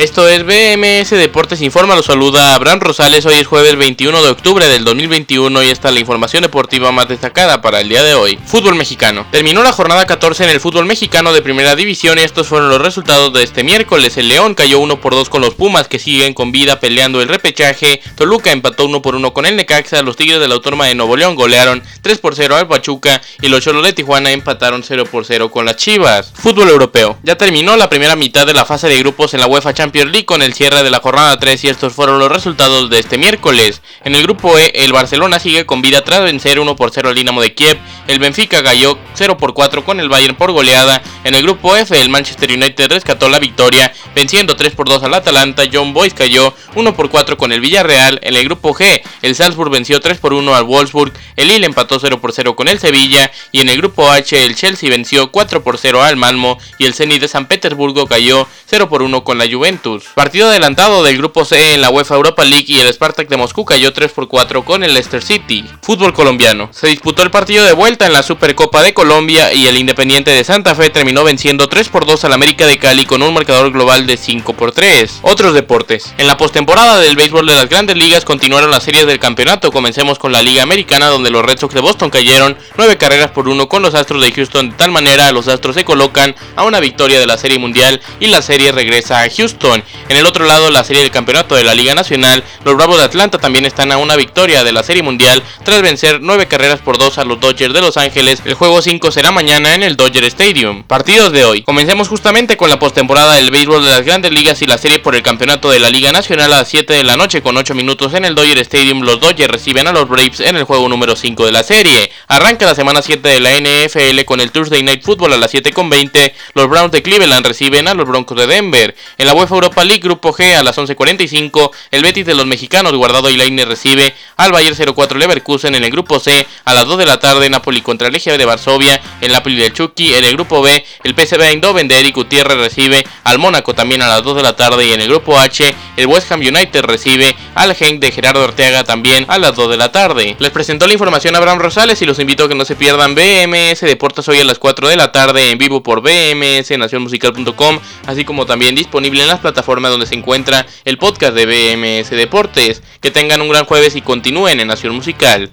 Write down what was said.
Esto es BMS Deportes Informa, lo saluda Abraham Rosales, hoy es jueves 21 de octubre del 2021 y esta es la información deportiva más destacada para el día de hoy. Fútbol mexicano. Terminó la jornada 14 en el fútbol mexicano de primera división y estos fueron los resultados de este miércoles. El León cayó 1 por 2 con los Pumas que siguen con vida peleando el repechaje. Toluca empató 1 por 1 con el Necaxa. Los Tigres de la Autónoma de Nuevo León golearon 3 por 0 al Pachuca y los Cholos de Tijuana empataron 0 por 0 con las Chivas. Fútbol europeo. Ya terminó la primera mitad de la fase de grupos en la UEFA Champions Champions con el cierre de la jornada 3 y estos fueron los resultados de este miércoles. En el grupo E, el Barcelona sigue con vida tras vencer 1 por 0 al Dinamo de Kiev, el Benfica cayó 0 por 4 con el Bayern por goleada, en el grupo F el Manchester United rescató la victoria venciendo 3 por 2 al Atalanta, John Boyce cayó 1 por 4 con el Villarreal, en el grupo G el Salzburg venció 3 por 1 al Wolfsburg, el Lille empató 0 por 0 con el Sevilla. Y en el grupo H el Chelsea venció 4 por 0 al Malmo. Y el Zenit de San Petersburgo cayó 0 por 1 con la Juventus. Partido adelantado del grupo C en la UEFA Europa League y el Spartak de Moscú cayó 3 por 4 con el Leicester City. Fútbol colombiano. Se disputó el partido de vuelta en la Supercopa de Colombia y el Independiente de Santa Fe terminó venciendo 3 por 2 al América de Cali con un marcador global de 5 por 3. Otros deportes. En la postemporada del béisbol de las grandes ligas continuaron las series del campeonato. Comencemos con la Liga Americana donde los Red Sox de Boston cayeron 9 carreras por 1 con los Astros de Houston. De tal manera los Astros se colocan a una victoria de la Serie Mundial y la serie regresa a Houston. En el otro lado, la serie del campeonato de la Liga Nacional, los Bravos de Atlanta también están a una victoria de la Serie Mundial tras vencer 9 carreras por 2 a los Dodgers de Los Ángeles. El juego 5 será mañana en el Dodger Stadium. Partidos de hoy. Comencemos justamente con la postemporada del béisbol de las grandes ligas y la serie por el campeonato de la Liga Nacional a las 7 de la noche con 8 minutos en el Dodger Stadium. Los Dodgers reciben a los Braves en el juego número 5 de la serie. Arranca la semana 7 de la NFL con el Thursday Night Football a las 7 con 20. Los Browns de Cleveland reciben a los Broncos de Denver. En la UEFA Europa League Grupo G a las 11.45, el Betis de los mexicanos Guardado y Laine recibe al Bayern 04 Leverkusen en el grupo C a las 2 de la tarde, Napoli contra el Legia de Varsovia, el Napoli del Chucky, en el grupo B, el PSV Eindhoven de Eric Gutiérrez recibe al Mónaco también a las 2 de la tarde y en el grupo H, el West Ham United recibe al Genk de Gerardo Ortega también a las 2 de la tarde. Les presentó la información Abraham Rosales y los invito a que no se pierdan BMS Deportes hoy a las 4 de la tarde en vivo por BMS Nacionmusical.com, así como también disponible en las plataformas donde se encuentra el podcast de BMS Deportes. Que tengan un gran jueves y continúen en Nación Musical.